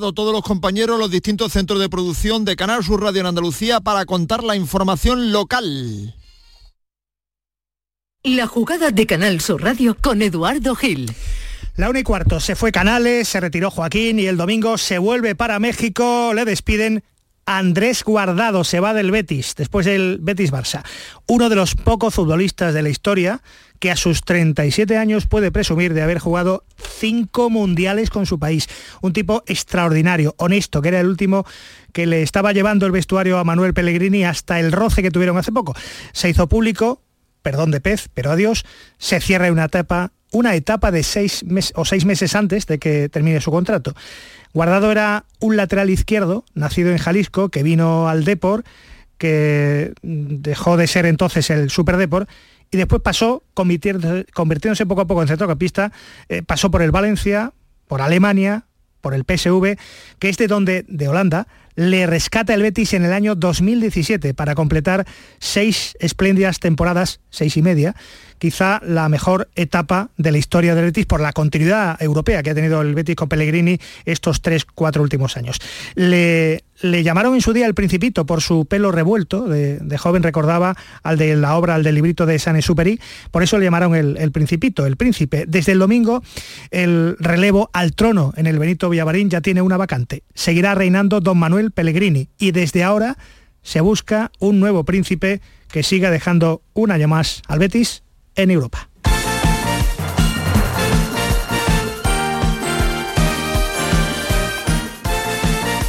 todos los compañeros, los distintos centros de producción de Canal Sur Radio en Andalucía para contar la información local. La jugada de Canal Sur Radio con Eduardo Gil. La una y cuarto se fue Canales, se retiró Joaquín y el domingo se vuelve para México, le despiden Andrés Guardado se va del Betis, después del Betis Barça. Uno de los pocos futbolistas de la historia que a sus 37 años puede presumir de haber jugado cinco mundiales con su país. Un tipo extraordinario, honesto, que era el último que le estaba llevando el vestuario a Manuel Pellegrini hasta el roce que tuvieron hace poco. Se hizo público, perdón de pez, pero adiós, se cierra una etapa, una etapa de seis meses o seis meses antes de que termine su contrato. Guardado era un lateral izquierdo, nacido en Jalisco, que vino al Depor, que dejó de ser entonces el Super Depor, y después pasó, convirtiéndose poco a poco en centrocampista, eh, pasó por el Valencia, por Alemania, por el PSV, que es de donde, de Holanda, le rescata el Betis en el año 2017 para completar seis espléndidas temporadas, seis y media, quizá la mejor etapa de la historia del Betis por la continuidad europea que ha tenido el Betis con Pellegrini estos tres, cuatro últimos años. Le, llamaron en su día el Principito por su pelo revuelto, de, joven recordaba al de la obra, al del librito de San Superi, por eso le llamaron el, el, Principito, el Príncipe. Desde el domingo, el relevo al trono en el Benito Villavarín ya tiene una vacante. Seguirá reinando don Manuel Pellegrini y desde ahora se busca un nuevo príncipe que siga dejando un año más al Betis en Europa.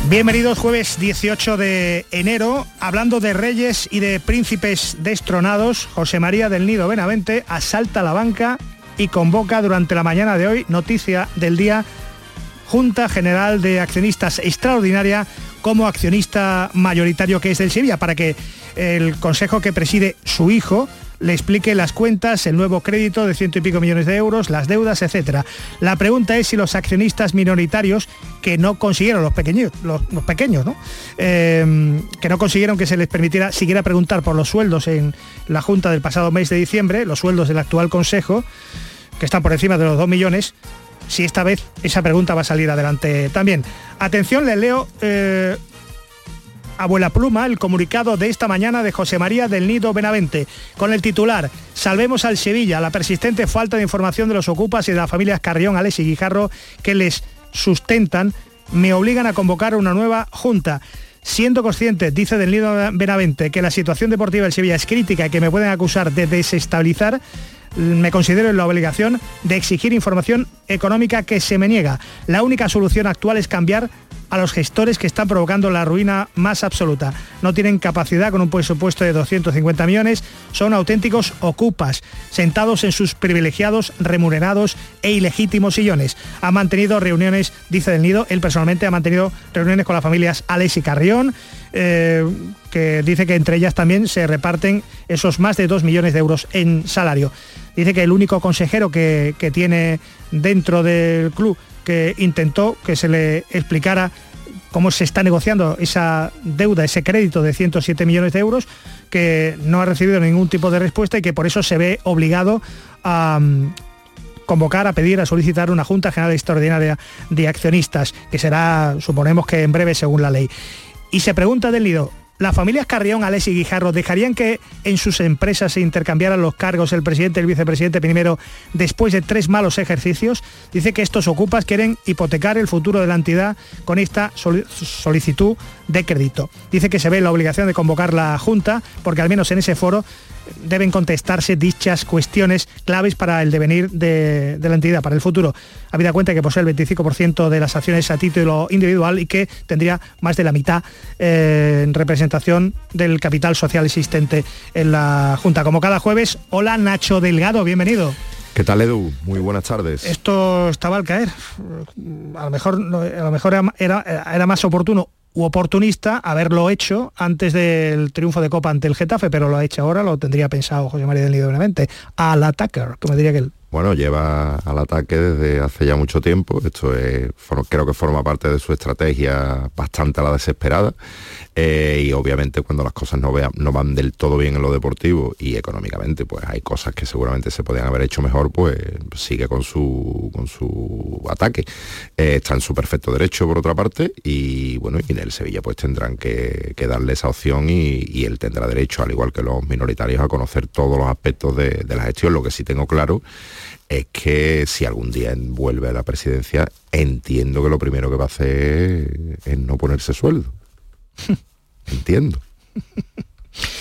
Bienvenidos jueves 18 de enero, hablando de reyes y de príncipes destronados, José María del Nido Benavente asalta la banca y convoca durante la mañana de hoy, noticia del día, Junta General de Accionistas Extraordinaria como accionista mayoritario que es del Sevilla, para que el consejo que preside su hijo, le explique las cuentas, el nuevo crédito de ciento y pico millones de euros, las deudas, etcétera. La pregunta es si los accionistas minoritarios que no consiguieron, los pequeños, los, pequeños, ¿no? Em, que no consiguieron que se les permitiera siquiera preguntar por los sueldos en la Junta del pasado mes de diciembre, los sueldos del actual Consejo, que están por encima de los dos millones, si esta vez esa pregunta va a salir adelante también. Atención, le leo eh, Abuela Pluma, el comunicado de esta mañana de José María del Nido Benavente, con el titular Salvemos al Sevilla, la persistente falta de información de los ocupas y de las familias Carrión, Alex y Guijarro que les sustentan, me obligan a convocar una nueva junta. Siendo consciente, dice del Nido Benavente, que la situación deportiva del Sevilla es crítica y que me pueden acusar de desestabilizar, me considero en la obligación de exigir información económica que se me niega. La única solución actual es cambiar a los gestores que están provocando la ruina más absoluta. No tienen capacidad con un presupuesto de 250 millones, son auténticos ocupas, sentados en sus privilegiados, remunerados e ilegítimos sillones. Ha mantenido reuniones, dice Del Nido, él personalmente ha mantenido reuniones con las familias Alex y Carrión, eh, que dice que entre ellas también se reparten esos más de 2 millones de euros en salario. Dice que el único consejero que, que tiene dentro del club que intentó que se le explicara cómo se está negociando esa deuda, ese crédito de 107 millones de euros, que no ha recibido ningún tipo de respuesta y que por eso se ve obligado a mm, convocar, a pedir, a solicitar una Junta General Extraordinaria de Accionistas, que será, suponemos que en breve según la ley. Y se pregunta del Lido, las familias Carrión, Alex y Guijarro dejarían que en sus empresas se intercambiaran los cargos el presidente y el vicepresidente primero después de tres malos ejercicios. Dice que estos ocupas quieren hipotecar el futuro de la entidad con esta solicitud de crédito. Dice que se ve la obligación de convocar la Junta porque al menos en ese foro deben contestarse dichas cuestiones claves para el devenir de, la entidad, para el futuro. Habida cuenta que posee el 25% de las acciones a título individual y que tendría más de la mitad eh, en representación del capital social existente en la Junta. Como cada jueves, hola Nacho Delgado, bienvenido. ¿Qué tal Edu? Muy buenas tardes. Esto estaba al caer. A lo mejor, a lo mejor era, era más oportuno u oportunista haberlo hecho antes del triunfo de Copa ante el Getafe, pero lo ha hecho ahora, lo tendría pensado José María del Nido Al attacker, como diría que él. Bueno, lleva al ataque desde hace ya mucho tiempo. Esto es, creo que forma parte de su estrategia bastante a la desesperada. Eh, y obviamente cuando las cosas no, no van del todo bien en lo deportivo y económicamente, pues hay cosas que seguramente se podían haber hecho mejor, pues sigue con su, con su ataque. Eh, está en su perfecto derecho por otra parte y bueno, y en el Sevilla pues tendrán que, darle esa opción y, él tendrá derecho, al igual que los minoritarios, a conocer todos los aspectos de, de la gestión. Lo que sí tengo claro es que si algún día vuelve a la presidencia, entiendo que lo primero que va a hacer es no ponerse sueldo. Entiendo.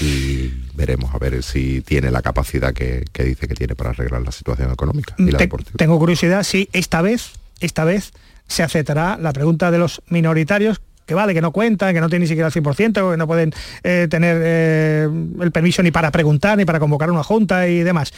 y veremos a ver si tiene la capacidad que, dice que tiene para arreglar la situación económica y la deportiva. Tengo curiosidad si esta vez, esta vez se aceptará la pregunta de los minoritarios que vale, que no cuentan, que no tienen ni siquiera el 100%, que no pueden eh, tener eh, el permiso ni para preguntar, ni para convocar una junta y demás.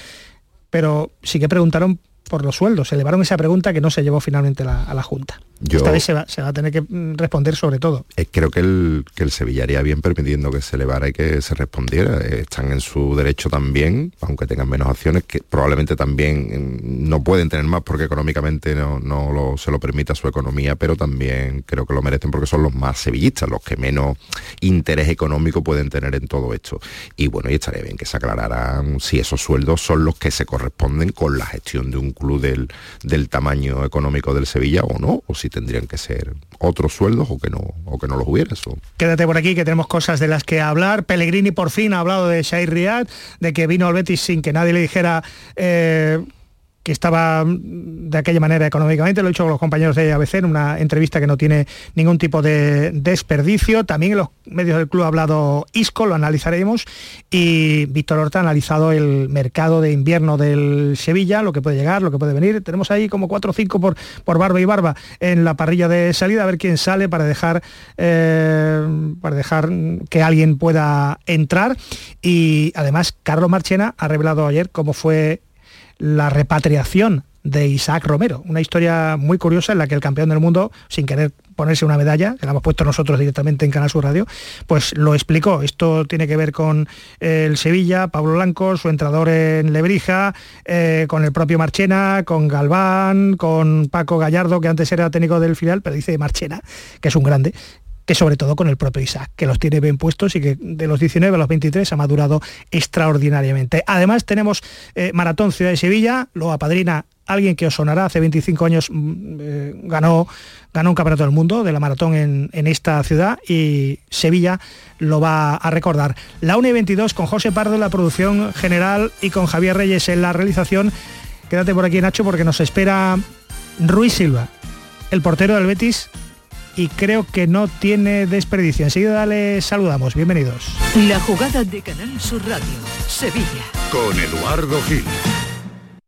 Pero sí que preguntaron por los sueldos. Se elevaron esa pregunta que no se llevó finalmente a la Junta. Esta vez se va, a tener que mm, responder sobre todo. Eh, creo que el, que el Sevilla haría bien permitiendo que se elevara y que se respondiera. Eh, están en su derecho también, aunque tengan menos acciones, que probablemente también mm, no pueden tener más porque económicamente no, no se lo permita su economía, pero también creo que lo merecen porque son los más sevillistas, los que menos interés económico pueden tener en todo esto. Y bueno, y estaría bien que se aclararan si esos sueldos son los que se corresponden con la gestión de un club del, del tamaño económico del Sevilla o no, o si tendrían que ser otros sueldos o que no, o que no los hubiera. Eso. Quédate por aquí que tenemos cosas de las que hablar. Pellegrini por fin ha hablado de Shai Riyad, de que vino al Betis sin que nadie le dijera eh, que estaba de aquella manera económicamente, lo he dicho con los compañeros de ABC en una entrevista que no tiene ningún tipo de desperdicio. También en los medios del club ha hablado Isco, lo analizaremos, y Víctor Horta ha analizado el mercado de invierno del Sevilla, lo que puede llegar, lo que puede venir. Tenemos ahí como 4 o 5 por, por barba y barba en la parrilla de salida, a ver quién sale para dejar, eh, para dejar que alguien pueda entrar. Y además, Carlos Marchena ha revelado ayer cómo fue la repatriación de Isaac Romero, una historia muy curiosa en la que el campeón del mundo, sin querer ponerse una medalla, que la hemos puesto nosotros directamente en Canal Sur Radio, pues lo explicó. Esto tiene que ver con el Sevilla, Pablo Blanco, su entrador en Lebrija, eh, con el propio Marchena, con Galván, con Paco Gallardo, que antes era técnico del filial, pero dice Marchena, que es un grande, que sobre todo con el propio Isaac, que los tiene bien puestos y que de los 19 a los 23 ha madurado extraordinariamente. Además tenemos eh, Maratón Ciudad de Sevilla, lo apadrina alguien que os sonará, hace 25 años mm, eh, ganó, ganó un campeonato del mundo de la maratón en, esta ciudad y Sevilla lo va a recordar. La 1 y 22 con José Pardo en la producción general y con Javier Reyes en la realización. Quédate por aquí Nacho porque nos espera Ruiz Silva, el portero del Betis y creo que no tiene desperdicio. Enseguida le saludamos. Bienvenidos. La jugada de Canal Sur Radio, Sevilla. Con Eduardo Gil.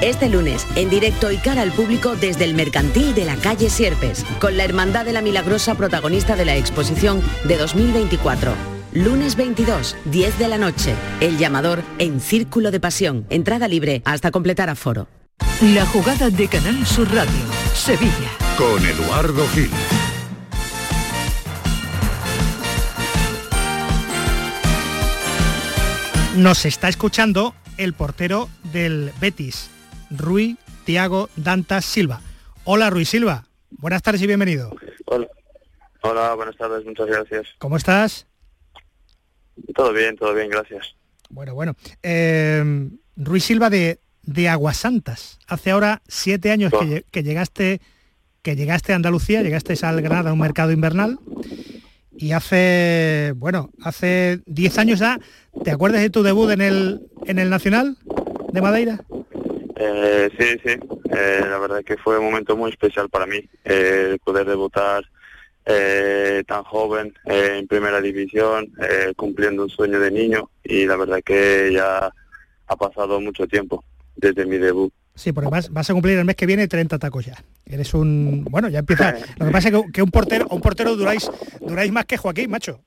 este lunes, en directo y cara al público desde el mercantil de la calle Sierpes, con la Hermandad de la Milagrosa protagonista de la exposición de 2024. Lunes 22, 10 de la noche. El llamador en Círculo de Pasión. Entrada libre hasta completar aforo. La jugada de Canal Sur Radio, Sevilla. Con Eduardo Gil. Nos está escuchando el portero del Betis, Rui Tiago Dantas Silva. Hola Rui Silva, buenas tardes y bienvenido. Hola. buenas tardes, muchas gracias. ¿Cómo estás? Todo bien, todo bien, gracias. Bueno, bueno. Eh, Rui Silva de, de Aguasantas. Hace ahora siete años que, llegaste que llegaste a Andalucía, llegaste al Granada a un mercado invernal y hace, bueno, hace diez años ya, ¿te acuerdas de tu debut en el, en el Nacional de Madeira? Eh, sí, sí, eh, la verdad que fue un momento muy especial para mí, eh, poder debutar eh, tan joven en primera división, cumpliendo un sueño de niño y la verdad que ya ha pasado mucho tiempo desde mi debut. Sí, porque vas, vas a cumplir el mes que viene 30 tacos ya. Eres un... Bueno, ya empieza... Lo que pasa es que, que un portero, un portero duráis, duráis más que Joaquín, macho.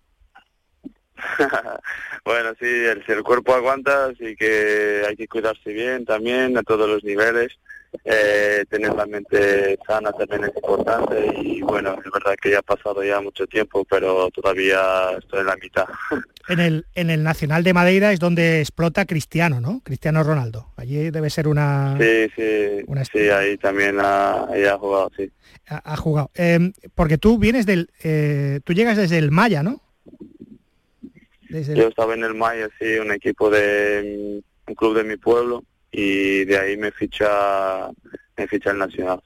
bueno, sí, el, si el cuerpo aguanta, así que hay que cuidarse bien también a todos los niveles. Eh, tener la mente sana también es importante y bueno, es verdad que ya ha pasado ya mucho tiempo, pero todavía estoy en la mitad. En el, en el Nacional de Madeira es donde explota Cristiano, ¿no? Cristiano Ronaldo. Allí debe ser una... Sí, sí, Una sí ahí también ha, ahí ha jugado, sí. Ha, ha jugado. Eh, porque tú vienes del... eh, tú llegas desde el Maya, ¿no? Desde Yo estaba en el Maya, sí, un equipo de mm, un club de mi pueblo y de ahí me ficha me ficha el Nacional.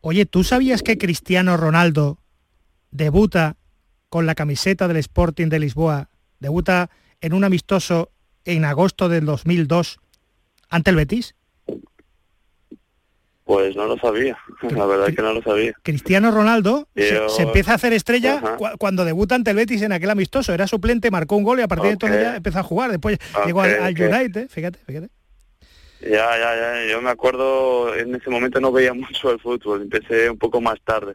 Oye, ¿tú sabías que Cristiano Ronaldo debuta con la camiseta del Sporting de Lisboa, debuta en un amistoso en agosto del 2002 ante el Betis? Pues no lo sabía, la verdad que no lo sabía. Cristiano Ronaldo se, Yo- se empieza a hacer estrella cuando debuta ante el Betis en aquel amistoso. Era suplente, marcó un gol y a partir de entonces ya empezó a jugar. Después llegó al, al. United, fíjate, fíjate. Ya, ya, ya, yo me acuerdo, en ese momento no veía mucho el fútbol, empecé un poco más tarde,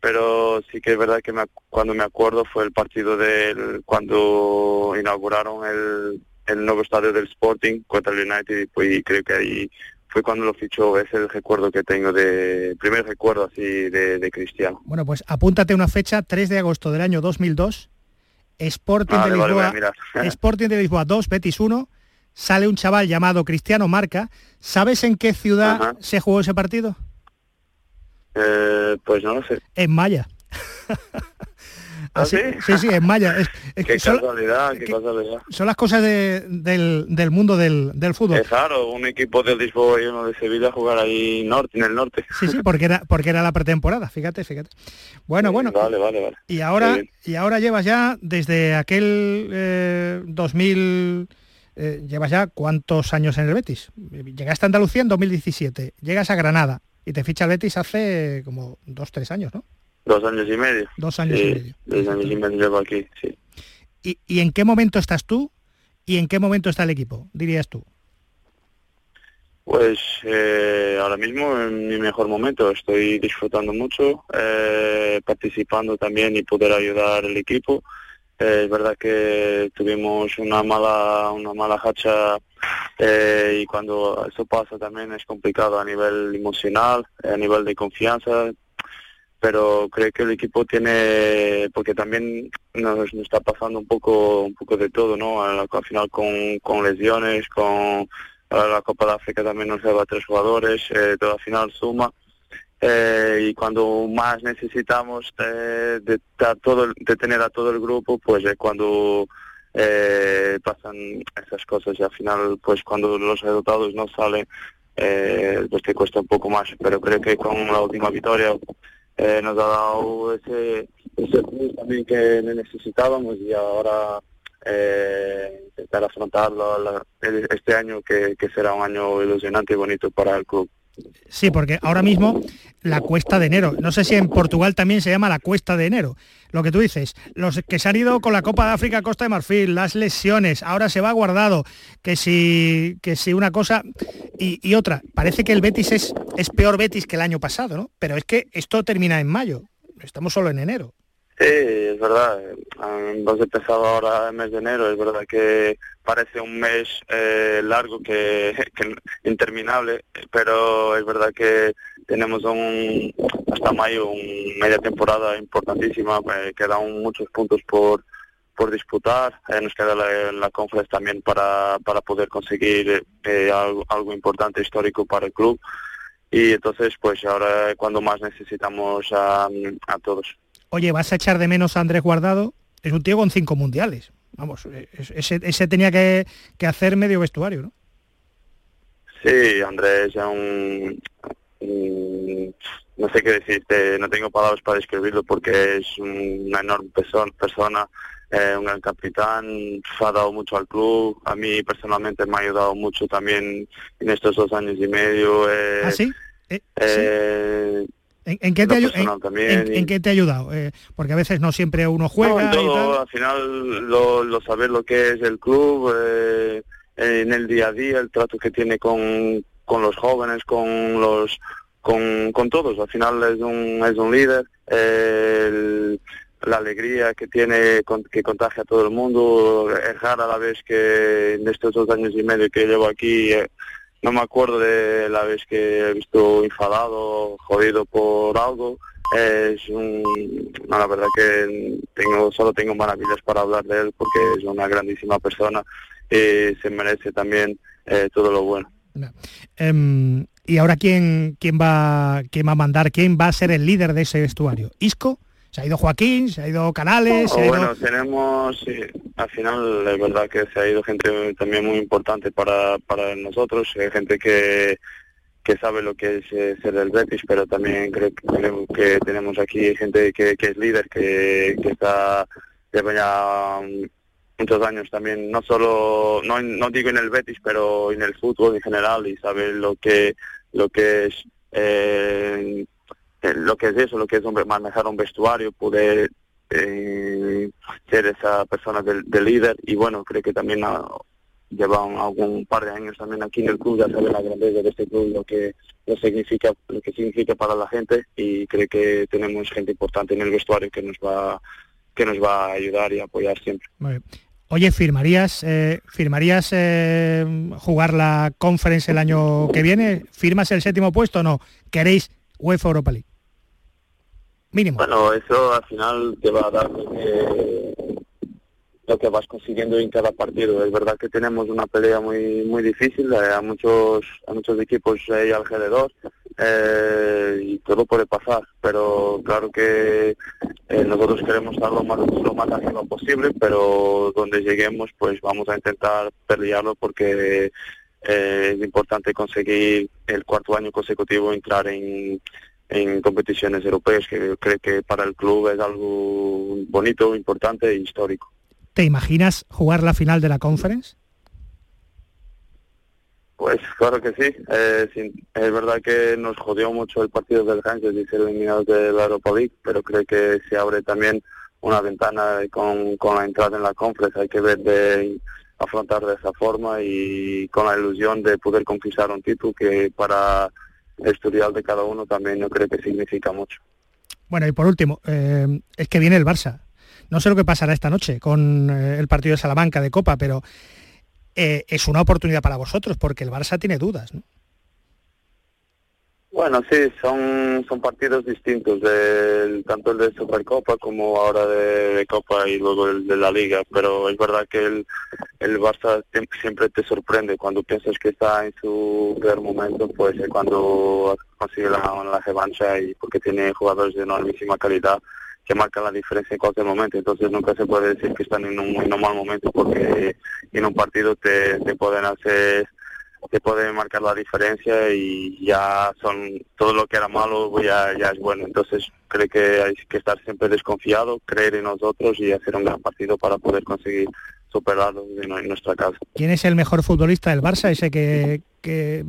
pero sí que es verdad que me cuando me acuerdo fue el partido del, cuando inauguraron el, el nuevo estadio del Sporting contra el United y pues, y creo que ahí fue cuando lo fichó, es el recuerdo que tengo de, primer recuerdo así de, de Cristiano. Bueno, pues apúntate una fecha, 3 de agosto del año 2002, Sporting Vale, de Lisboa. Sporting de Lisboa 2, Betis 1, sale un chaval llamado Cristiano Marca. ¿Sabes en qué ciudad Ajá. se jugó ese partido? Eh, pues no lo sé. En Maya. ¿Ah, Así- sí? sí, sí, en Maya. Es- es Qué que son, casualidad, qué que- casualidad. son las cosas de- del, del mundo del, del fútbol. Es raro, un equipo de Lisboa y uno de Sevilla jugar ahí norte, en el norte. Sí, sí, porque era, porque era la pretemporada, fíjate, fíjate. Bueno, bueno. Vale, vale, vale. Y ahora, y ahora llevas ya desde aquel eh, 2000, eh, llevas ya cuántos años en el Betis. Llegaste a Andalucía en 2017, llegas a Granada y te ficha el Betis hace como dos, tres años, ¿no? Dos años y medio. Dos años Sí, y medio. Dos años y medio llevo aquí, sí. ¿Y, y en qué momento estás tú y en qué momento está el equipo, dirías tú? Pues eh, ahora mismo en mi mejor momento estoy disfrutando mucho, eh, participando también y poder ayudar al equipo. Eh, es verdad que tuvimos una mala una mala hacha eh, y cuando eso pasa también es complicado a nivel emocional, a nivel de confianza, pero creo que el equipo tiene porque también nos, nos está pasando un poco un poco de todo, ¿no? Al, al final con, con lesiones, con la Copa de África también nos lleva tres jugadores, eh, todo al final suma. Eh, y cuando más necesitamos eh, de, ta- todo, de tener a todo el grupo, pues es cuando eh, pasan esas cosas y al final, pues cuando los resultados no salen, eh, pues te cuesta un poco más. Pero creo que con la última victoria eh, nos ha dado ese, ese plus también que necesitábamos y ahora eh, intentar afrontarlo este año que, que será un año ilusionante y bonito para el club. Sí, porque ahora mismo la cuesta de enero, no sé si en Portugal también se llama la cuesta de enero, lo que tú dices, los que se han ido con la Copa de África a Costa de Marfil, las lesiones, ahora se va guardado, que si, que si una cosa y, otra, parece que el Betis es, es peor Betis que el año pasado, ¿no? Pero es que esto termina en mayo, estamos solo en enero. Sí, es verdad. Hemos empezado ahora el mes de enero. Es verdad que parece un mes eh, largo, que, que interminable, pero es verdad que tenemos un, hasta mayo una media temporada importantísima. eh, quedan muchos puntos por por disputar. eh, nos queda la, la conference también para, para poder conseguir eh, algo, algo importante histórico para el club. Y entonces, pues ahora cuando más necesitamos a, a todos. Oye, vas a echar de menos a Andrés Guardado, es un tío con cinco mundiales. Vamos, es- ese, ese tenía que, que hacer medio vestuario, ¿no? Sí, Andrés es un, un- no sé qué decirte, no tengo palabras para describirlo porque es una enorme perso- persona, eh, un gran capitán, ha dado mucho al club, a mí personalmente me ha ayudado mucho también en estos dos años y medio. eh, ¿Ah, sí? Eh, sí. Eh, ¿En, en qué te, en- y- en qué te ha ayudado? Eh, porque a veces no siempre uno juega No, en y todo, tal. al final lo, lo saber lo que es el club, eh, en el día a día, el trato que tiene con, con los jóvenes, con los con, con todos. Al final es un, es un líder. la alegría que tiene, que contagia a todo el mundo. Es rara la vez que en estos dos años y medio que llevo aquí, eh, no me acuerdo de la vez que he visto enfadado, jodido por algo. Es un, la verdad que tengo, solo tengo maravillas para hablar de él porque es una grandísima persona y se merece también eh, todo lo bueno. Em, ¿Y ahora quién, quién, va, quién va a mandar? ¿Quién va a ser el líder de ese vestuario? ¿Isco? ¿Se ha ido Joaquín? ¿Se ha ido Canales? bueno, tenemos, al final es verdad que se ha ido gente también muy importante para, para nosotros, eh, gente que, que sabe lo que es eh, ser del Betis, pero también creo que, tenemos aquí gente que, es líder, que, que está lleva ya muchos años también, no solo, no, no digo en el Betis, pero en el fútbol en general y sabe lo que, lo que es, eh, lo que es eso, lo que es manejar un vestuario, poder eh, ser esa persona del, líder y bueno, creo que también lleva algún par de años también aquí en el club, ya sabe la grandeza de este club, lo que lo significa, lo que significa para la gente y creo que tenemos gente importante en el vestuario que nos va que nos va a ayudar y apoyar siempre. Oye, ¿firmarías, eh, ¿firmarías eh, jugar la conference el año que viene? ¿Firmas el séptimo puesto o no? ¿Queréis UEFA Europa League? Mínimo. Bueno, eso al final te va a dar lo que vas consiguiendo en cada partido. Es verdad que tenemos una pelea muy muy difícil, eh, a muchos a muchos equipos ahí alrededor eh, y todo puede pasar, pero claro que eh, nosotros queremos estar lo más, lo más arriba posible, pero donde lleguemos pues vamos a intentar pelearlo porque es importante conseguir el cuarto año consecutivo entrar en en competiciones europeas, que creo que para el club es algo bonito, importante e histórico. ¿Te imaginas jugar la final de la conference? Pues claro que sí. Eh, es verdad que nos jodió mucho el partido del Rangers y ser eliminados de la Europa League, pero creo que se abre también una ventana con, con la entrada en la conference. Hay que ver de afrontar de esa forma y con la ilusión de poder conquistar un título que para estudiar de cada uno también yo creo que significa mucho. Bueno, y por último, eh, es que viene el Barça. No sé lo que pasará esta noche con eh, el partido de Salamanca de Copa, pero eh, es una oportunidad para vosotros porque el Barça tiene dudas. Bueno, sí, son, son partidos distintos, tanto el de Supercopa como ahora de, Copa y luego el de la Liga, pero es verdad que el, el Barça siempre te sorprende cuando piensas que está en su peor momento, pues es cuando consigue la, la revancha y porque tiene jugadores de enormísima calidad que marca la diferencia en cualquier momento. Entonces nunca se puede decir que están en un, mal momento porque en un partido te, te pueden hacer te pueden marcar la diferencia y ya son todo lo que era malo pues ya, ya es bueno. Entonces creo que hay que estar siempre desconfiado, creer en nosotros y hacer un gran partido para poder conseguir superarlo en, nuestra casa. ¿Quién es el mejor futbolista del Barça? Ese que, que,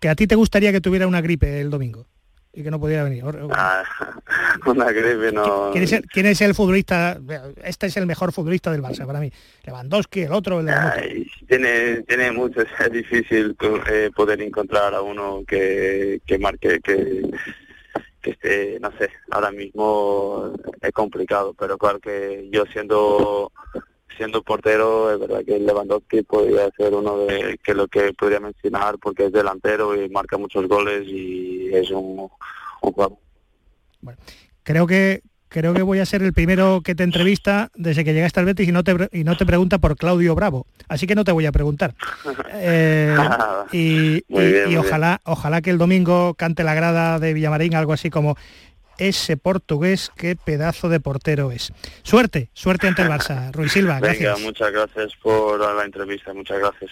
que a ti te gustaría que tuviera una gripe el domingo y que no podía venir. Ah, una gripe no. ¿Quién es, el, ¿Quién es, el, futbolista? Este es el mejor futbolista del Barça para mí. Lewandowski, el otro, el tiene, tiene mucho, es difícil eh, poder encontrar a uno que, que marque, que, que esté, no sé, ahora mismo es complicado, pero claro que yo siendo siendo portero, es verdad que Lewandowski podría ser uno de que lo que podría mencionar porque es delantero y marca muchos goles y es un, jugador. Bueno, creo que creo que voy a ser el primero que te entrevista desde que llegaste al Betis y no te, y no te pregunta por Claudio Bravo. Así que no te voy a preguntar. Eh, y, y ojalá, ojalá que el domingo cante la grada de Villamarín algo así como ese portugués, qué pedazo de portero es. Suerte, suerte ante el Barça. Ruiz Silva, Venga, muchas gracias por la entrevista, muchas gracias.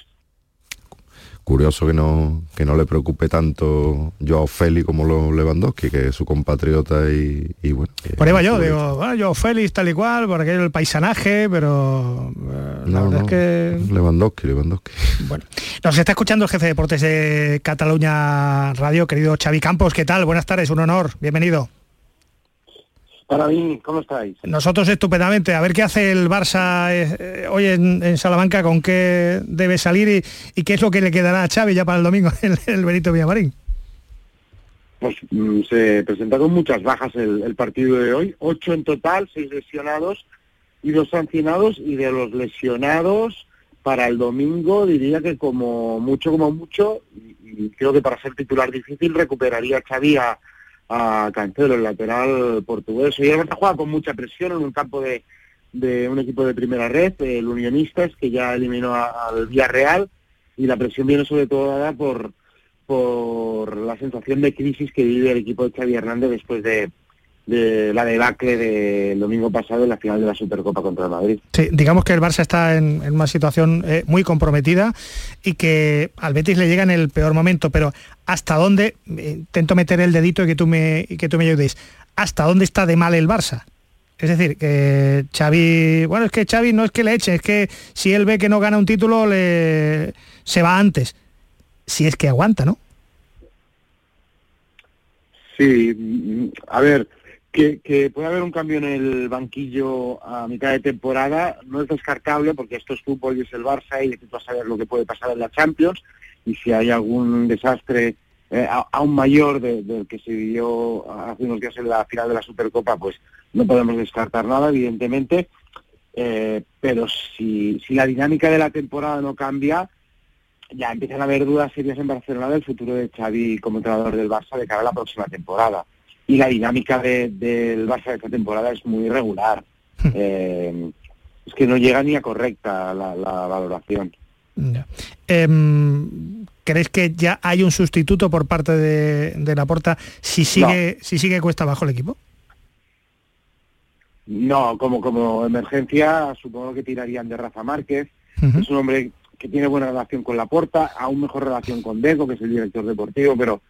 Curioso que no, que no le preocupe tanto Joao Félix como lo Lewandowski, que es su compatriota y, bueno. Por ahí va yo, digo, bueno, Joao Félix tal y cual, por aquello el paisanaje, pero eh, no, no, es que... Lewandowski, Lewandowski. Bueno, nos está escuchando el jefe de deportes de Cataluña Radio, querido Xavi Campos, ¿qué tal? Buenas tardes, un honor, bienvenido. Para mí, ¿cómo estáis? Nosotros estupendamente. A ver qué hace el Barça eh, hoy en, Salamanca, con qué debe salir y, qué es lo que le quedará a Xavi ya para el domingo en el, Benito Villamarín. Pues mm, se presenta con muchas bajas el, partido de hoy. Ocho en total, seis lesionados y dos sancionados. Y de los lesionados, para el domingo diría que como mucho, como mucho, y, creo que para ser titular difícil recuperaría Xavi a a Cancelo, el lateral portugués. Y Barça juega con mucha presión en un campo de, de un equipo de primera red, el Unionistas, que ya eliminó al Villarreal, y la presión viene sobre todo dada por, por la sensación de crisis que vive el equipo de Xavi Hernández después de, de la debacle del domingo pasado en la final de la Supercopa contra el Madrid. Sí, digamos que el Barça está en, una situación eh, muy comprometida y que al Betis le llega en el peor momento, pero ¿hasta dónde, eh, intento meter el dedito y que tú me, que tú me ayudes, ¿hasta dónde está de mal el Barça? Es decir, que Xavi, bueno, es que Xavi no es que le eche, es que si él ve que no gana un título, le, se va antes. Si es que aguanta, ¿no? Sí, a ver, que, puede haber un cambio en el banquillo a mitad de temporada no es descartable porque esto es fútbol y es el Barça y necesito saber lo que puede pasar en la Champions. Y si hay algún desastre eh, aún mayor del que se vivió hace unos días en la final de la Supercopa, pues no podemos descartar nada, evidentemente, eh, pero si, si la dinámica de la temporada no cambia, ya empiezan a haber dudas serias en Barcelona del futuro de Xavi como entrenador del Barça de cara a la próxima temporada y la dinámica del Barça de esta temporada es muy irregular. Hmm. Eh, es que no llega ni a correcta la, valoración. Em, ¿Crees que ya hay un sustituto por parte de, de la Porta si sigue, si sigue cuesta abajo el equipo? No, como, como emergencia supongo que tirarían de Rafa Márquez. Es un hombre que tiene buena relación con la Porta, aún mejor relación con Deco, que es el director deportivo, pero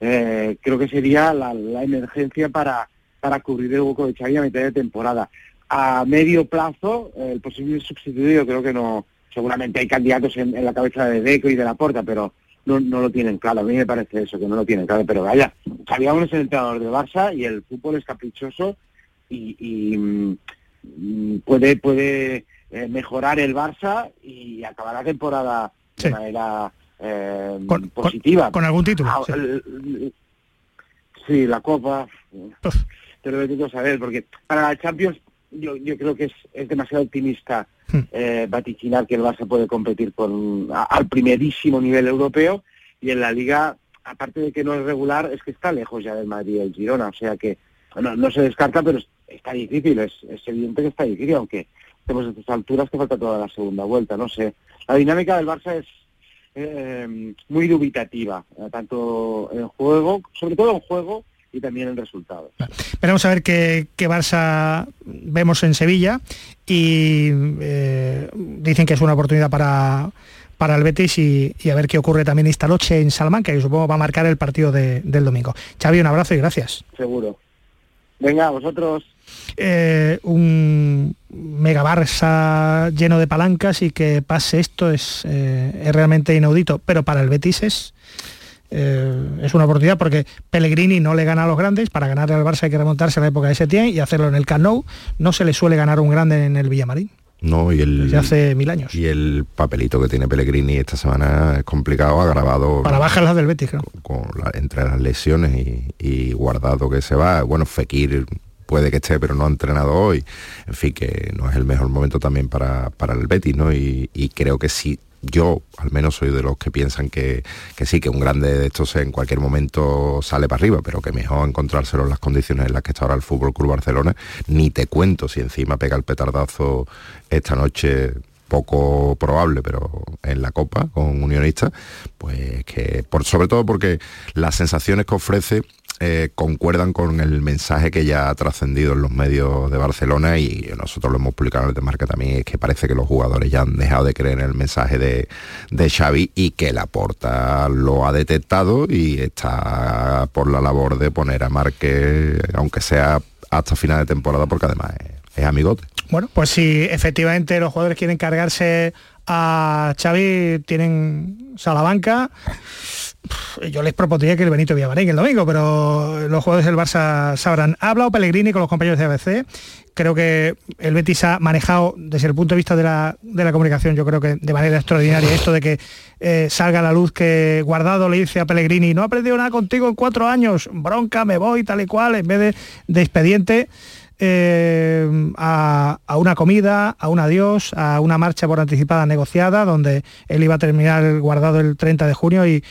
eh, creo que sería la, emergencia para, para cubrir el hueco de Xavi a mitad de temporada. A medio plazo, el posible sustituido creo que no, seguramente hay candidatos en, la cabeza de Deco y de la Porta, pero no, no lo tienen claro. A mí me parece eso, que no lo tienen claro. Pero vaya, Xavi aún es el entrenador de Barça y el fútbol es caprichoso y, mm, puede, puede eh, mejorar el Barça y acabar la temporada de manera eh, positiva. Con, algún título? Ah, sí. la Copa. Te lo necesito saber, porque para la Champions yo, yo creo que es, demasiado optimista hmm. eh, vaticinar que el Barça puede competir con al primerísimo nivel europeo y en la Liga, aparte de que no es regular, es que está lejos ya del Madrid y el Girona, o sea que no, se descarta, pero está difícil, es, es evidente que está difícil, aunque estemos a estas alturas que falta toda la segunda vuelta, no sé. La dinámica del Barça es eh, muy dubitativa, eh, tanto en juego, sobre todo en juego y también en resultados. Veremos a ver qué, qué, Barça vemos en Sevilla y eh, dicen que es una oportunidad para, para el Betis y, a ver qué ocurre también esta noche en Salamanca, que supongo va a marcar el partido del domingo. Xavi, un abrazo y gracias. Seguro. Venga, vosotros. Eh, un mega Barça lleno de palancas y que pase esto es, eh, es realmente inaudito, pero para el Betis es, eh, es una oportunidad porque Pellegrini no le gana a los grandes, para ganar al Barça hay que remontarse a la época de Setién y hacerlo en el Camp Nou, no se le suele ganar un grande en el Villamarín. No, y el, Desde hace mil años. Y el papelito que tiene Pellegrini esta semana es complicado, agravado. Para bajar las del Betis, Con, entre las lesiones y, y, guardado que se va. Bueno, Fekir puede que esté, pero no ha entrenado hoy. En fin, que no es el mejor momento también para, para el Betis, ¿no? Y, creo que sí, yo al menos soy de los que piensan que, que, sí, que un grande de estos en cualquier momento sale para arriba, pero que mejor encontrárselo en las condiciones en las que está ahora el Fútbol Club Barcelona. Ni te cuento si encima pega el petardazo esta noche poco probable, pero en la Copa con Unionista, pues que sobre todo porque las sensaciones que ofrece eh, concuerdan con el mensaje que ya ha trascendido en los medios de Barcelona y nosotros lo hemos publicado en el Marca también, es que parece que los jugadores ya han dejado de creer en el mensaje de, de Xavi y que la Porta lo ha detectado y está por la labor de poner a Marque, aunque sea hasta final de temporada, porque además es, es amigote. Bueno, pues si efectivamente los jugadores quieren cargarse a Xavi, tienen Salamanca yo les propondría que el Benito Villamarín el domingo, pero los jugadores del Barça sabrán. Ha hablado Pellegrini con los compañeros de ABC. Creo que el Betis ha manejado desde el punto de vista de la, comunicación, yo creo que de manera extraordinaria esto de que eh, salga a la luz que Guardado le dice a Pellegrini, no he aprendido nada contigo en cuatro años, bronca, me voy, tal y cual, en vez de, expediente. Eh, a, una comida, a un adiós, a una marcha por anticipada negociada, donde él iba a terminar guardado el 30 de junio y,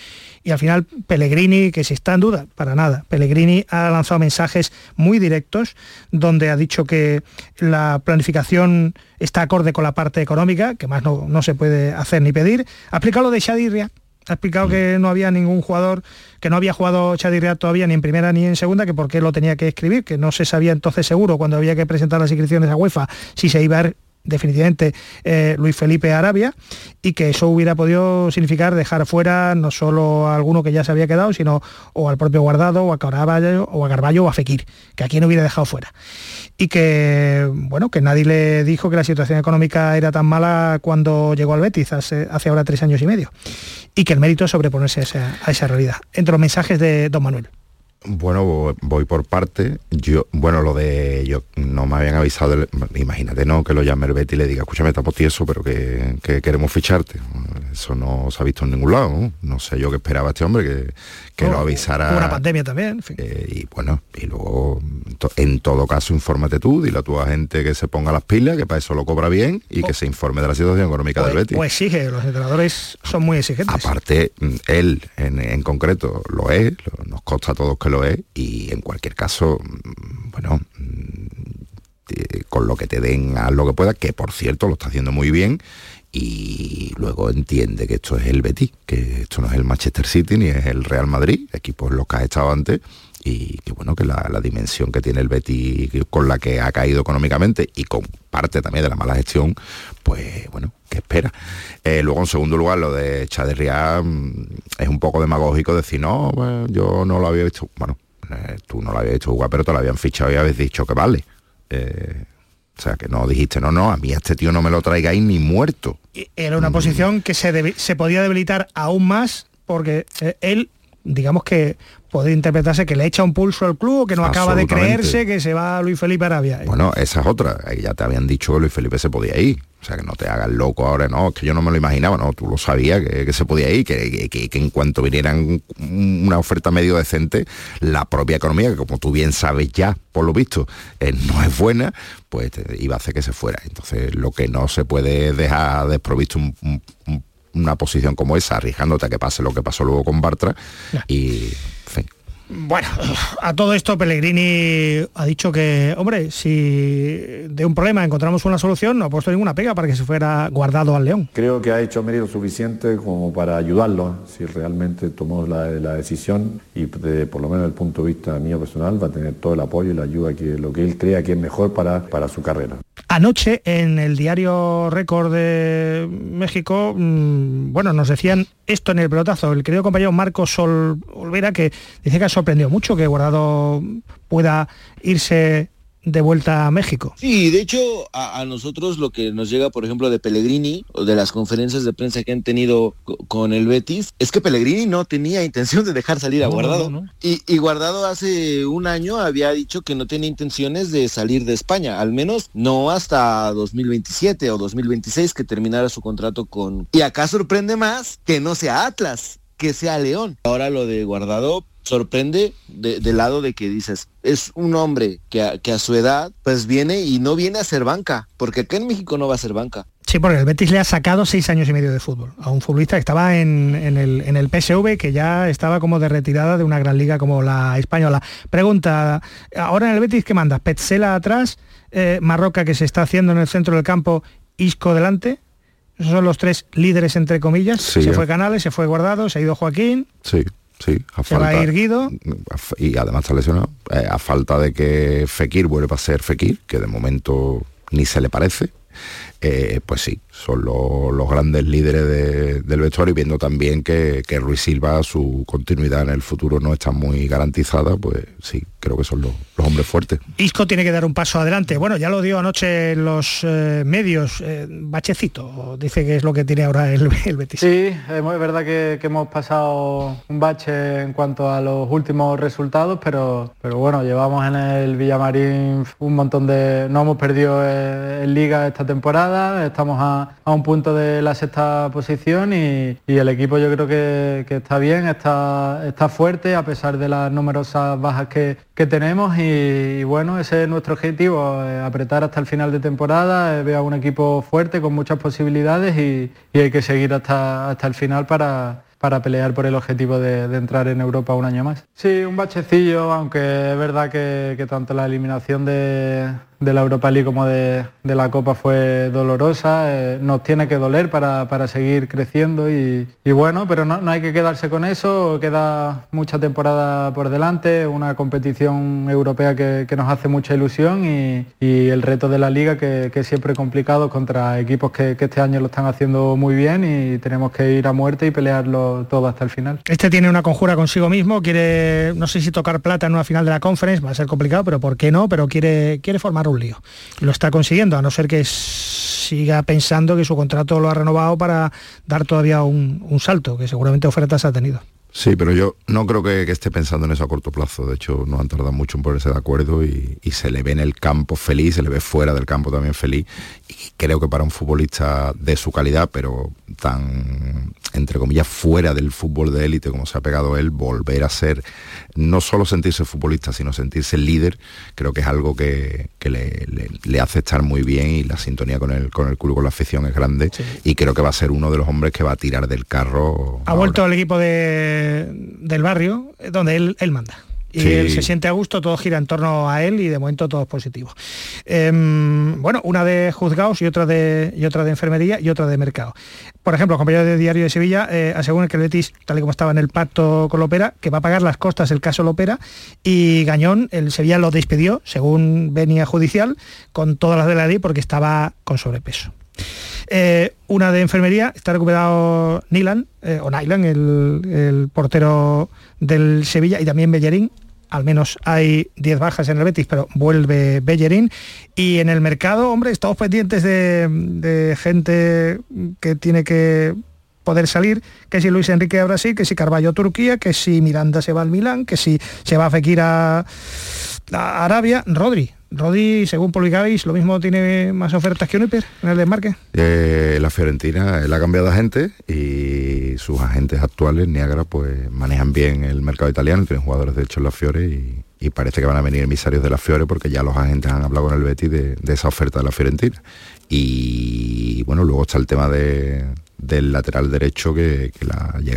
y al final Pellegrini, que si está en duda, para nada, Pellegrini ha lanzado mensajes muy directos donde ha dicho que la planificación está acorde con la parte económica, que más no, se puede hacer ni pedir. Ha explicado lo de Shadirria, ha explicado que no había ningún jugador, que no había jugado Shadirria todavía ni en primera ni en segunda, que por qué lo tenía que escribir, que no se sabía entonces seguro cuando había que presentar las inscripciones a UEFA si se iba a definitivamente eh, Luis Felipe Arabia y que eso hubiera podido significar dejar fuera no solo a alguno que ya se había quedado, sino o al propio Guardado, o a Carvalho, o a Carballo o a Fekir, que aquí no hubiera dejado fuera. Y que, bueno, que nadie le dijo que la situación económica era tan mala cuando llegó al Betis hace, ahora tres años y medio. Y que el mérito es sobreponerse a esa, a esa realidad. Entre los mensajes de Don Manuel. Bueno, voy por parte. Yo, bueno, lo de yo no me habían avisado, imagínate, no, que lo llame el Betty y le diga, escúchame, está tieso, pero que, queremos ficharte. Eso no se ha visto en ningún lado. No, sé yo qué esperaba este hombre que, que lo avisara. Una pandemia también. Eh, y bueno, y luego, en todo caso, infórmate tú, dile a tu agente que se ponga las pilas, que para eso lo cobra bien y que oh. se informe de la situación económica del pues, Betty. Pues exige, los entrenadores son muy exigentes. Aparte, él en, en concreto lo es, nos consta a todos que y en cualquier caso, mm, bueno, mm, con lo que te den, haz lo que pueda, que por cierto lo está haciendo muy bien y luego entiende que esto es el Betis, que esto no es el Manchester City ni es el Real Madrid, equipos los que ha estado antes y que bueno, que la, dimensión que tiene el Betis con la que ha caído económicamente y con parte también de la mala gestión, pues bueno, que espera. Eh, luego en segundo lugar lo de Chaderria mm, es un poco demagógico decir, no, yo no lo había visto. Bueno, eh, tú no lo habías hecho jugar, pero te lo habían fichado y habéis dicho que vale. Eh, o sea, que no dijiste, no, no, a mí este tío no me lo traigáis ni muerto. Era una posición que se, se podía debilitar aún más porque él, digamos que podría interpretarse que le echa un pulso al club o que no acaba de creerse que se va Luis Felipe Arabia. Bueno, esa es otra. Ya te habían dicho que Luis Felipe se podía ir. O sea, que no te hagas loco ahora, no, es que yo no me lo imaginaba, no, tú lo sabías que, se podía ir, que, que, en cuanto vinieran una oferta medio decente, la propia economía, que como tú bien sabes ya, por lo visto, eh, no es buena, pues iba a hacer que se fuera. Entonces, lo que no se puede dejar desprovisto una posición como esa, arriesgándote a que pase lo que pasó luego con Bartra, y bueno, a todo esto Pellegrini ha dicho que, hombre, si de un problema encontramos una solución, no ha puesto ninguna pega para que se fuera guardado al León. Creo que ha hecho mérito suficiente como para ayudarlo, si realmente tomó la, decisión y por lo menos desde el punto de vista mío personal va a tener todo el apoyo y la ayuda que lo que él crea que es mejor para, para su carrera. Anoche en el diario Récord de México, mm, bueno, nos decían esto en el pelotazo, el querido compañero Marcos Sol Olvera, que dice que ha sorprendido mucho que Guardado pueda irse de vuelta a México. Sí, de hecho, a, nosotros lo que nos llega, por ejemplo, de Pellegrini o de las conferencias de prensa que han tenido con el Betis, es que Pellegrini no tenía intención de dejar salir a Guardado. y, y, Guardado hace un año había dicho que no tenía intenciones de salir de España, al menos no hasta 2027 o 2026 que terminara su contrato con... Y acá sorprende más que no sea Atlas, que sea León. Ahora lo de Guardado sorprende del lado de que dices, es un hombre que a, su edad pues viene y no viene a ser banca, porque acá en México no va a ser banca. Sí, porque el Betis le ha sacado seis años y medio de fútbol a un futbolista que estaba en, el, en el PSV, que ya estaba como de retirada de una gran liga como la española. Pregunta, ahora en el Betis, ¿qué manda? Petzela atrás, eh, Marroca que se está haciendo en el centro del campo, Isco delante. Esos son los tres líderes, entre comillas. se fue Canales, se fue Guardado, se ha ido Joaquín. Sí. Sí, a falta, va a ir Guido. Y además está lesionado. Eh, a falta de que Fekir vuelva a ser Fekir, que de momento ni se le parece, eh, pues sí, son los grandes líderes del vestuario y viendo también que, que Ruiz Silva, su continuidad en el futuro no está muy garantizada, pues sí, creo que son los, hombres fuertes. Isco tiene que dar un paso adelante. Bueno, ya lo dio anoche en los eh, medios, eh, bachecito, dice que es lo que tiene ahora el, Betis. Sí, es verdad que, hemos pasado un bache en cuanto a los últimos resultados, pero, pero bueno, llevamos en el Villamarín un montón de... No hemos perdido eh, en liga esta temporada, estamos a, un punto de la sexta posición y, el equipo yo creo que, está bien, está, está fuerte a pesar de las numerosas bajas que, que tenemos y, bueno, ese es nuestro objetivo, eh, apretar hasta el final de temporada, eh, veo un equipo fuerte con muchas posibilidades y, hay que seguir hasta, hasta el final para, para pelear por el objetivo de, entrar en Europa un año más. Sí, un bachecillo, aunque es verdad que tanto la eliminación de, de la Europa League como de, la Copa fue dolorosa, eh, nos tiene que doler para, seguir creciendo y, bueno, pero no, hay que quedarse con eso, queda mucha temporada por delante, una competición europea que, nos hace mucha ilusión y, el reto de la liga que, es siempre complicado contra equipos que, este año lo están haciendo muy bien y tenemos que ir a muerte y pelearlo todo hasta el final. Este tiene una conjura consigo mismo, quiere, no sé si tocar plata en una final de la conference, va a ser complicado, pero ¿por qué no? Pero quiere, quiere formar lío. Lo está consiguiendo, a no ser que siga pensando que su contrato lo ha renovado para dar todavía un, un salto, que seguramente ofertas ha tenido. Sí, pero yo no creo que, esté pensando en eso a corto plazo. De hecho, no han tardado mucho en ponerse de acuerdo y, se le ve en el campo feliz, se le ve fuera del campo también feliz. Y creo que para un futbolista de su calidad, pero tan, entre comillas, fuera del fútbol de élite como se ha pegado él, volver a ser, no solo sentirse futbolista, sino sentirse líder, creo que es algo que, le, hace estar muy bien y la sintonía con el, con el club, con la afición es grande. Y creo que va a ser uno de los hombres que va a tirar del carro. Ha vuelto al equipo de del barrio donde él, él manda y él se siente a gusto, todo gira en torno a él y de momento todo es positivo. Em, bueno, una de juzgados y otra de, y otra de enfermería y otra de mercado. Por ejemplo, el compañero de Diario de Sevilla eh, aseguran que el Betis, tal y como estaba en el pacto con Lopera, que va a pagar las costas del caso Lopera y Gañón, el Sevilla lo despidió, según venía judicial, con todas las de la ley porque estaba con sobrepeso. Eh, una de enfermería, está recuperado Nilan, eh, o Nylan, el, portero del Sevilla, y también Bellerín. Al menos hay 10 bajas en el Betis, pero vuelve Bellerín. Y en el mercado, hombre, estamos pendientes de, gente que tiene que poder salir, que si Luis Enrique a Brasil, que si Carballo a Turquía, que si Miranda se va al Milán, que si se va a Fekir a Arabia, Rodri. Rodri, según publicáis, lo mismo tiene más ofertas que Uniper en el desmarque. Eh, la Fiorentina él ha cambiado de agente y sus agentes actuales, Niagara, pues manejan bien el mercado italiano, tienen jugadores de hecho en la Fiore y, parece que van a venir emisarios de la Fiore porque ya los agentes han hablado con el Betty de, esa oferta de la Fiorentina. Y bueno, luego está el tema del lateral derecho que,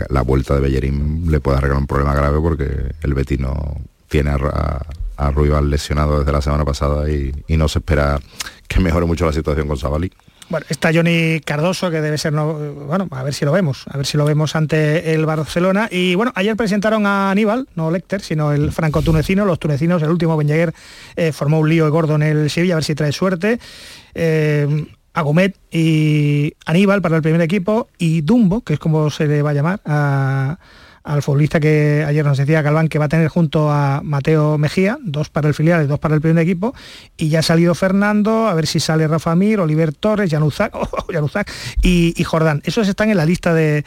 la, vuelta de Bellerín le puede arreglar un problema grave porque el Betty no tiene a Ruibal lesionado desde la semana pasada y, no se espera que mejore mucho la situación con Sabali. Bueno, está Johnny Cardoso, que debe ser, no, bueno, a ver si lo vemos, a ver si lo vemos ante el Barcelona. Y bueno, ayer presentaron a Aníbal, no Lecter, sino el franco-tunecino, los tunecinos, el último Ben eh, formó un lío gordo en el Sevilla, a ver si trae suerte. Eh, Agomet y Aníbal para el primer equipo y Dumbo, que es como se le va a llamar a al futbolista que ayer nos decía Galván que va a tener junto a Mateo Mejía, dos para el filial y dos para el primer equipo, y ya ha salido Fernando, a ver si sale Rafa Mir, Oliver Torres, Januzak, oh, y, Jordán. Esos están en la lista de,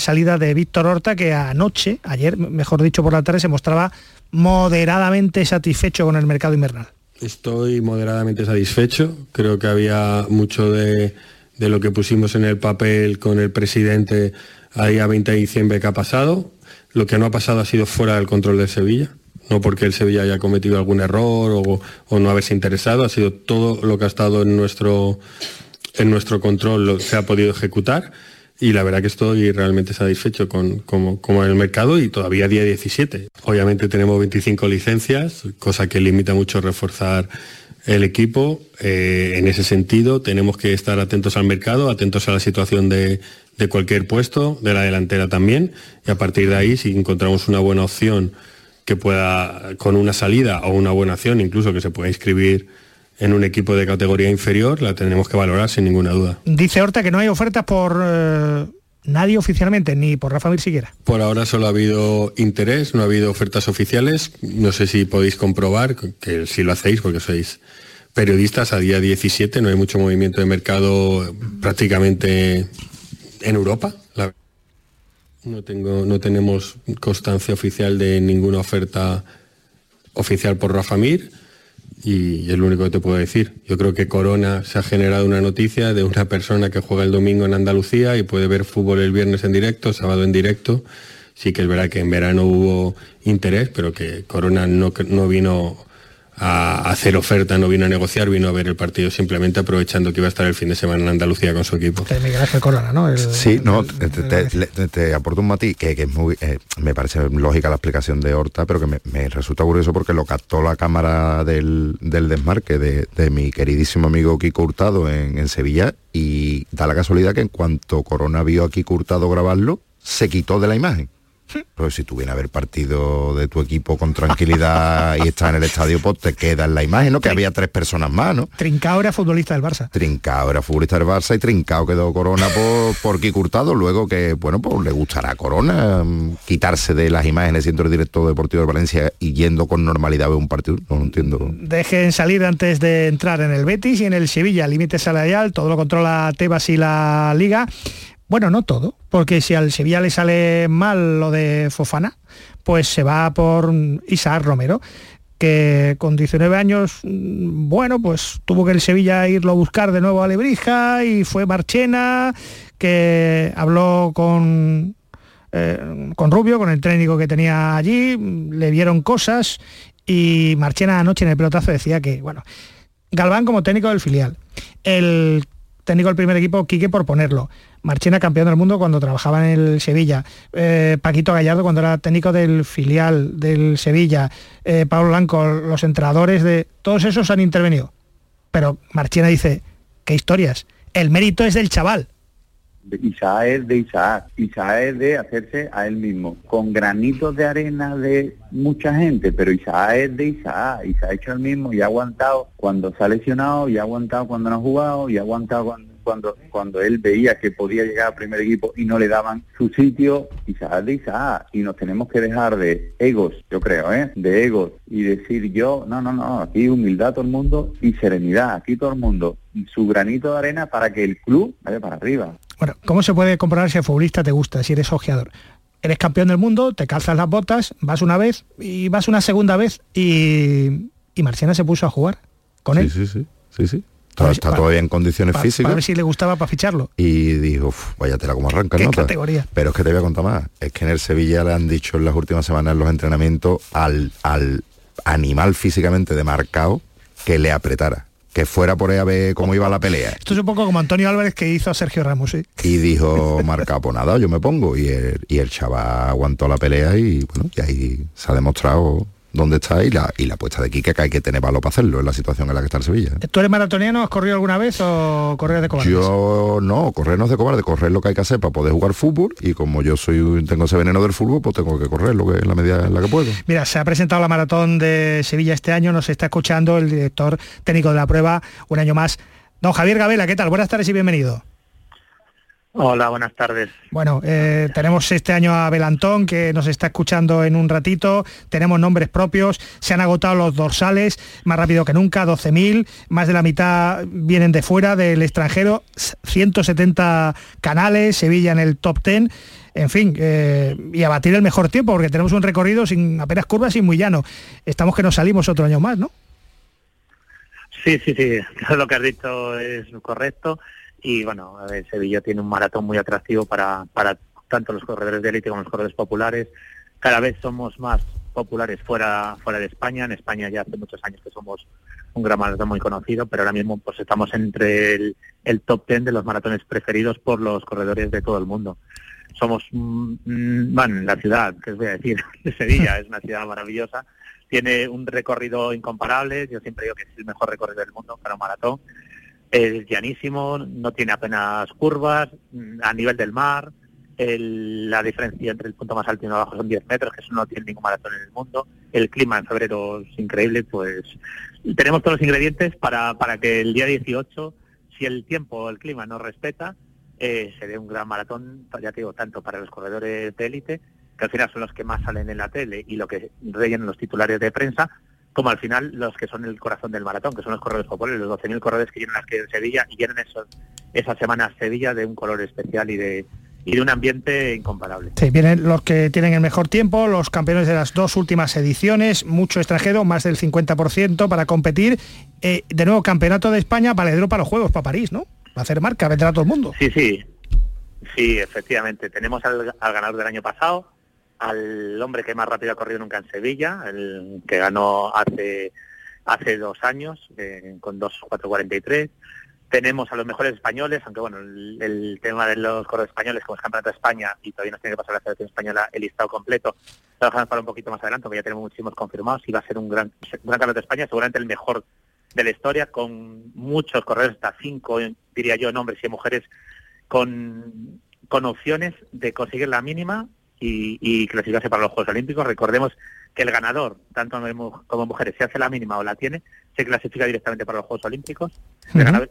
salida de Víctor Horta, que anoche, ayer, mejor dicho por la tarde, se mostraba moderadamente satisfecho con el mercado invernal. Estoy moderadamente satisfecho, creo que había mucho de lo que pusimos en el papel con el presidente a día 20 de diciembre que ha pasado. Lo que no ha pasado ha sido fuera del control de Sevilla, no porque el Sevilla haya cometido algún error o, no haberse interesado, ha sido todo lo que ha estado en nuestro, en nuestro control se ha podido ejecutar y la verdad que estoy realmente satisfecho con, como, el mercado y todavía día 17. Obviamente tenemos 25 licencias, cosa que limita mucho reforzar el equipo. Eh, en ese sentido tenemos que estar atentos al mercado, atentos a la situación de, cualquier puesto, de la delantera también, y a partir de ahí, si encontramos una buena opción que pueda, con una salida o una buena opción, incluso que se pueda inscribir en un equipo de categoría inferior, la tenemos que valorar sin ninguna duda. Dice Horta que no hay ofertas por eh, nadie oficialmente, ni por Rafa Mir siquiera. Por ahora solo ha habido interés, no ha habido ofertas oficiales. No sé si podéis comprobar, que si lo hacéis porque sois periodistas a día 17, no hay mucho movimiento de mercado prácticamente en Europa. no, tengo, no tenemos constancia oficial de ninguna oferta oficial por Rafa Mir y es lo único que te puedo decir. Yo creo que Corona se ha generado una noticia de una persona que juega el domingo en Andalucía y puede ver fútbol el viernes en directo, sábado en directo. Sí que es verdad que en verano hubo interés, pero que Corona no, no vino a hacer oferta, no vino a negociar, vino a ver el partido simplemente aprovechando que iba a estar el fin de semana en Andalucía con su equipo. sí, no, te, aporto un matiz que, es muy, eh, me parece lógica la explicación de Horta, pero que me, resulta curioso porque lo captó la cámara del, desmarque de, mi queridísimo amigo Kiko Hurtado en, en Sevilla y da la casualidad que en cuanto Corona vio a Kiko Hurtado grabarlo, se quitó de la imagen. Pero si tú vienes a ver partido de tu equipo con tranquilidad y estás en el estadio, pues te queda en la imagen, ¿no? Que había tres personas más, ¿no? Trincao era futbolista del Barça. Trincao era futbolista del Barça y Trincao quedó Corona por, por Kikurtado, luego que, bueno, pues le gustará a Corona mm, quitarse de las imágenes siendo el director deportivo de Valencia y yendo con normalidad a ver un partido, no entiendo. Dejen salir antes de entrar en el Betis y en el Sevilla, límite salarial, todo lo controla Tebas y la Liga. Bueno, no todo, porque si al Sevilla le sale mal lo de Fofana, pues se va por Isaac Romero, que con 19 años, mm, bueno, pues tuvo que el Sevilla irlo a buscar de nuevo a Lebrija y fue Marchena, que habló con, eh, con Rubio, con el técnico que tenía allí, le vieron cosas y Marchena anoche en el pelotazo decía que, bueno, Galván como técnico del filial, el técnico del primer equipo, Quique por ponerlo, Marchena campeón del mundo cuando trabajaba en el Sevilla, eh, Paquito Gallardo cuando era técnico del filial del Sevilla, eh, Pablo Blanco, los entrenadores de... Todos esos han intervenido. Pero Marchena dice, ¿qué historias? El mérito es del chaval. Isaac es de Isaac, Isaac es de hacerse a él mismo, con granitos de arena de mucha gente, pero Isaac es de Isaac, Isaac ha hecho el mismo y ha aguantado cuando se ha lesionado, y ha aguantado cuando no ha jugado, y ha aguantado cuando cuando, él veía que podía llegar al primer equipo y no le daban su sitio, Isaac de Isaac, y nos tenemos que dejar de egos, yo creo, ¿eh? de egos, y decir yo, no, no, no, aquí humildad todo el mundo y serenidad, aquí todo el mundo, su granito de arena para que el club vaya para arriba. Bueno, ¿cómo se puede comprobar si el futbolista te gusta, si eres ojeador? Eres campeón del mundo, te calzas las botas, vas una vez y vas una segunda vez y, y Marciana se puso a jugar con él. Sí, sí, sí, sí, sí. Está, todavía en condiciones físicas. Para ver si le gustaba para ficharlo. Y dijo, vaya tela como arranca, ¿no? categoría? Pero es que te voy a contar más. Es que en el Sevilla le han dicho en las últimas semanas en los entrenamientos al, al animal físicamente demarcado que le apretara que fuera por ahí a ver cómo iba la pelea. Esto es un poco como Antonio Álvarez que hizo a Sergio Ramos, ¿sí? Y dijo, marca, pues nada, yo me pongo. Y el, y el chaval aguantó la pelea y bueno, y ahí se ha demostrado dónde está y la, y la apuesta de Quique que hay que tener valor para hacerlo en la situación en la que está el Sevilla. ¿Tú eres maratoniano? ¿Has corrido alguna vez o correr de cobarde? Yo no, correr no es de cobarde, correr lo que hay que hacer para poder jugar fútbol y como yo soy tengo ese veneno del fútbol, pues tengo que correr lo que en la medida en la que puedo. Mira, se ha presentado la maratón de Sevilla este año, nos está escuchando el director técnico de la prueba un año más. Don Javier Gabela, ¿qué tal? Buenas tardes y bienvenido. Hola, buenas tardes. Bueno, eh, tenemos este año a Belantón que nos está escuchando en un ratito, tenemos nombres propios, se han agotado los dorsales más rápido que nunca, 12.000, más de la mitad vienen de fuera, del extranjero, 170 canales, Sevilla en el top 10, en fin, eh, y a batir el mejor tiempo porque tenemos un recorrido sin apenas curvas y muy llano. Estamos que nos salimos otro año más, ¿no? Sí, sí, sí, lo que has dicho es correcto y bueno, Sevilla tiene un maratón muy atractivo para, para tanto los corredores de élite como los corredores populares. Cada vez somos más populares fuera, fuera de España. En España ya hace muchos años que somos un gran maratón muy conocido, pero ahora mismo pues estamos entre el, top ten de los maratones preferidos por los corredores de todo el mundo. Somos, mm, mm, bueno, la ciudad, que os voy a decir, de Sevilla, es una ciudad maravillosa, tiene un recorrido incomparable, yo siempre digo que es el mejor recorrido del mundo para un maratón, es llanísimo, no tiene apenas curvas, mm, a nivel del mar, la diferencia entre el punto más alto y uno abajo son 10 metros, que eso no tiene ningún maratón en el mundo. El clima en febrero es increíble, pues tenemos todos los ingredientes para, para que el día 18, si el tiempo o el clima no respeta, eh, se dé un gran maratón, ya te digo, tanto para los corredores de élite, que al final son los que más salen en la tele y lo que rellenan los titulares de prensa, como al final los que son el corazón del maratón, que son los corredores populares, los 12.000 corredores que llenan las que de Sevilla y llenan esos, esa semana Sevilla de un color especial y de, y de un ambiente incomparable. Sí, vienen los que tienen el mejor tiempo, los campeones de las dos últimas ediciones, mucho extranjero, más del 50% para competir. Eh, de nuevo, campeonato de España, valedero para los Juegos, para París, ¿no? Va a hacer marca, vendrá todo el mundo. Sí, sí, sí, efectivamente. Tenemos al, ganador del año pasado, al hombre que más rápido ha corrido nunca en Sevilla, el que ganó hace hace dos años eh, con 2.443 tenemos a los mejores españoles, aunque bueno, el, tema de los coros españoles como es Campeonato de España y todavía nos tiene que pasar la selección española el listado completo, lo dejamos para un poquito más adelante, porque ya tenemos muchísimos confirmados y va a ser un gran, un gran Campeonato de España, seguramente el mejor de la historia, con muchos corredores, hasta cinco, diría yo, hombres y mujeres, con, con opciones de conseguir la mínima y, y clasificarse para los Juegos Olímpicos. Recordemos que el ganador, tanto como mujeres, si hace la mínima o la tiene, se clasifica directamente para los Juegos Olímpicos.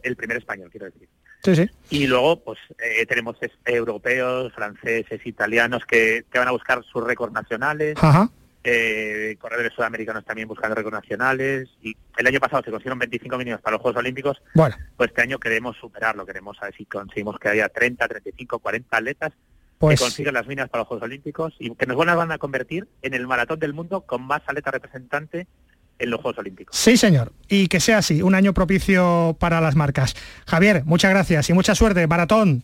el, primer español, quiero decir. Sí, sí. Y luego, pues eh, tenemos europeos, franceses, italianos que, van a buscar sus récords nacionales. Eh, corredores sudamericanos también buscando récords nacionales. Y el año pasado se consiguieron 25 mínimos para los Juegos Olímpicos. Bueno. Pues este año queremos superarlo. Queremos a ver si conseguimos que haya 30, 35, 40 atletas pues... que consigan las minas para los Juegos Olímpicos y que nos van a convertir en el maratón del mundo con más aleta representante en los Juegos Olímpicos. Sí, señor. Y que sea así, un año propicio para las marcas. Javier, muchas gracias y mucha suerte. Maratón.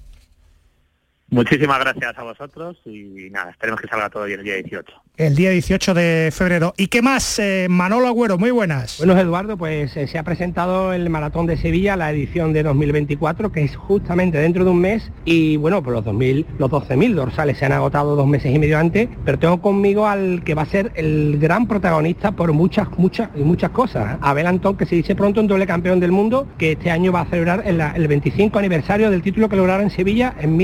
Muchísimas gracias a vosotros y nada, esperemos que salga todo bien el día 18 el día 18 de febrero. ¿Y qué más? Eh, Manolo Agüero, muy buenas. Bueno, Eduardo, pues eh, se ha presentado el Maratón de Sevilla, la edición de 2024, que es justamente dentro de un mes. Y bueno, pues los 2000, los 12.000 dorsales se han agotado dos meses y medio antes, pero tengo conmigo al que va a ser el gran protagonista por muchas, muchas y muchas cosas. Abel Antón, que se dice pronto un doble campeón del mundo, que este año va a celebrar el, 25 aniversario del título que lograron en Sevilla en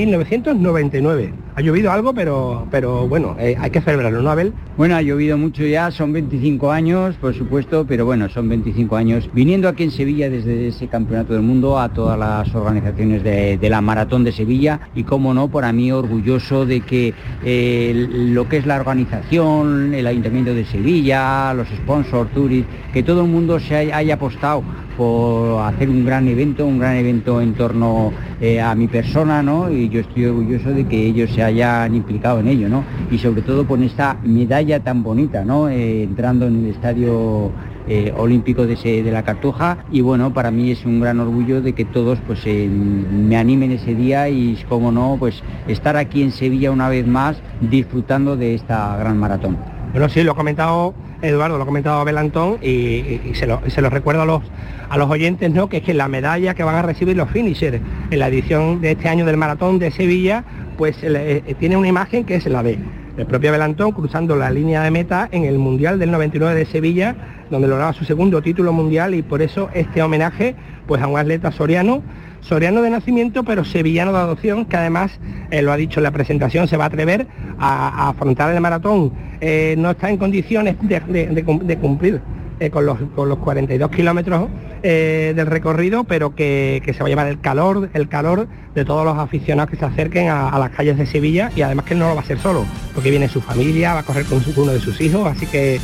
1999. Ha llovido algo, pero, pero bueno, eh, hay que celebrarlo, ¿no, bueno, ha llovido mucho ya, son 25 años, por supuesto, pero bueno, son 25 años viniendo aquí en Sevilla desde ese Campeonato del Mundo a todas las organizaciones de, la Maratón de Sevilla y, como no, por a mí orgulloso de que eh, lo que es la organización, el Ayuntamiento de Sevilla, los sponsors, Turis, que todo el mundo se haya apostado por hacer un gran evento, un gran evento en torno eh, a mi persona, ¿no? Y yo estoy orgulloso de que ellos se hayan implicado en ello, ¿no? Y sobre todo con esta medalla tan bonita, ¿no? Eh, entrando en el estadio eh, olímpico de, la Cartuja y bueno, para mí es un gran orgullo de que todos pues me animen ese día y como no, pues estar aquí en Sevilla una vez más disfrutando de esta gran maratón. Bueno, sí, lo ha comentado Eduardo, lo ha comentado Belantón y, y, se, lo, se, lo, recuerdo a los, a los oyentes, ¿no? que es que la medalla que van a recibir los finishers en la edición de este año del Maratón de Sevilla, pues eh, tiene una imagen que es la de el propio Belantón cruzando la línea de meta en el Mundial del 99 de Sevilla, donde lograba su segundo título mundial y por eso este homenaje pues a un atleta soriano soriano de nacimiento, pero sevillano de adopción, que además, eh, lo ha dicho en la presentación, se va a atrever a, afrontar el maratón. Eh, no está en condiciones de, cumplir eh, con, los, 42 kilómetros del recorrido, pero que, se va a llevar el calor, el calor de todos los aficionados que se acerquen a, las calles de Sevilla y además que él no lo va a hacer solo, porque viene su familia, va a correr con uno de sus hijos, así que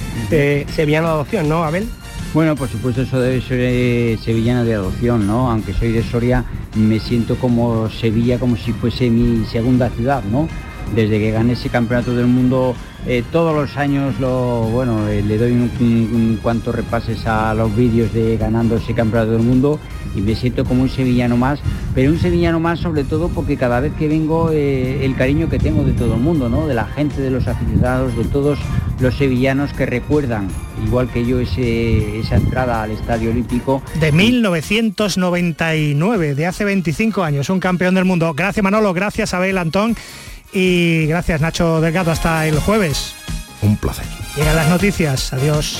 sevillano de adopción, ¿no, Abel? Bueno, por supuesto eso debe ser eh, sevillano de adopción, ¿no? Aunque soy de Soria, me siento como Sevilla como si fuese mi segunda ciudad, ¿no? Desde que gané ese campeonato del mundo eh, todos los años lo, bueno, eh, le doy un, cuanto repases a los vídeos de ganando ese campeonato del mundo y me siento como un sevillano más, pero un sevillano más sobre todo porque cada vez que vengo eh, el cariño que tengo de todo el mundo, ¿no? de la gente, de los aficionados, de todos los sevillanos que recuerdan, igual que yo, ese, esa entrada al Estadio Olímpico. De 1999, de hace 25 años, un campeón del mundo. Gracias Manolo, gracias Abel Antón y gracias Nacho Delgado, hasta el jueves. Un placer. Llegan las noticias, adiós.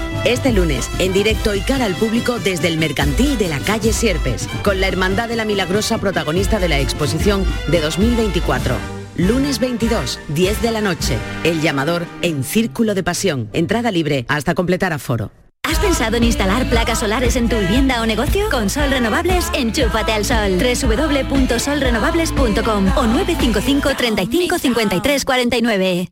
Este lunes, en directo y cara al público desde el Mercantil de la calle Sierpes, con la Hermandad de la Milagrosa protagonista de la exposición de 2024. Lunes 22, 10 de la noche. El llamador en Círculo de Pasión. Entrada libre hasta completar aforo. ¿Has pensado en instalar placas solares en tu vivienda o negocio? Con Sol Renovables, enchúfate al sol. www.solrenovables.com o 955 35 53 49.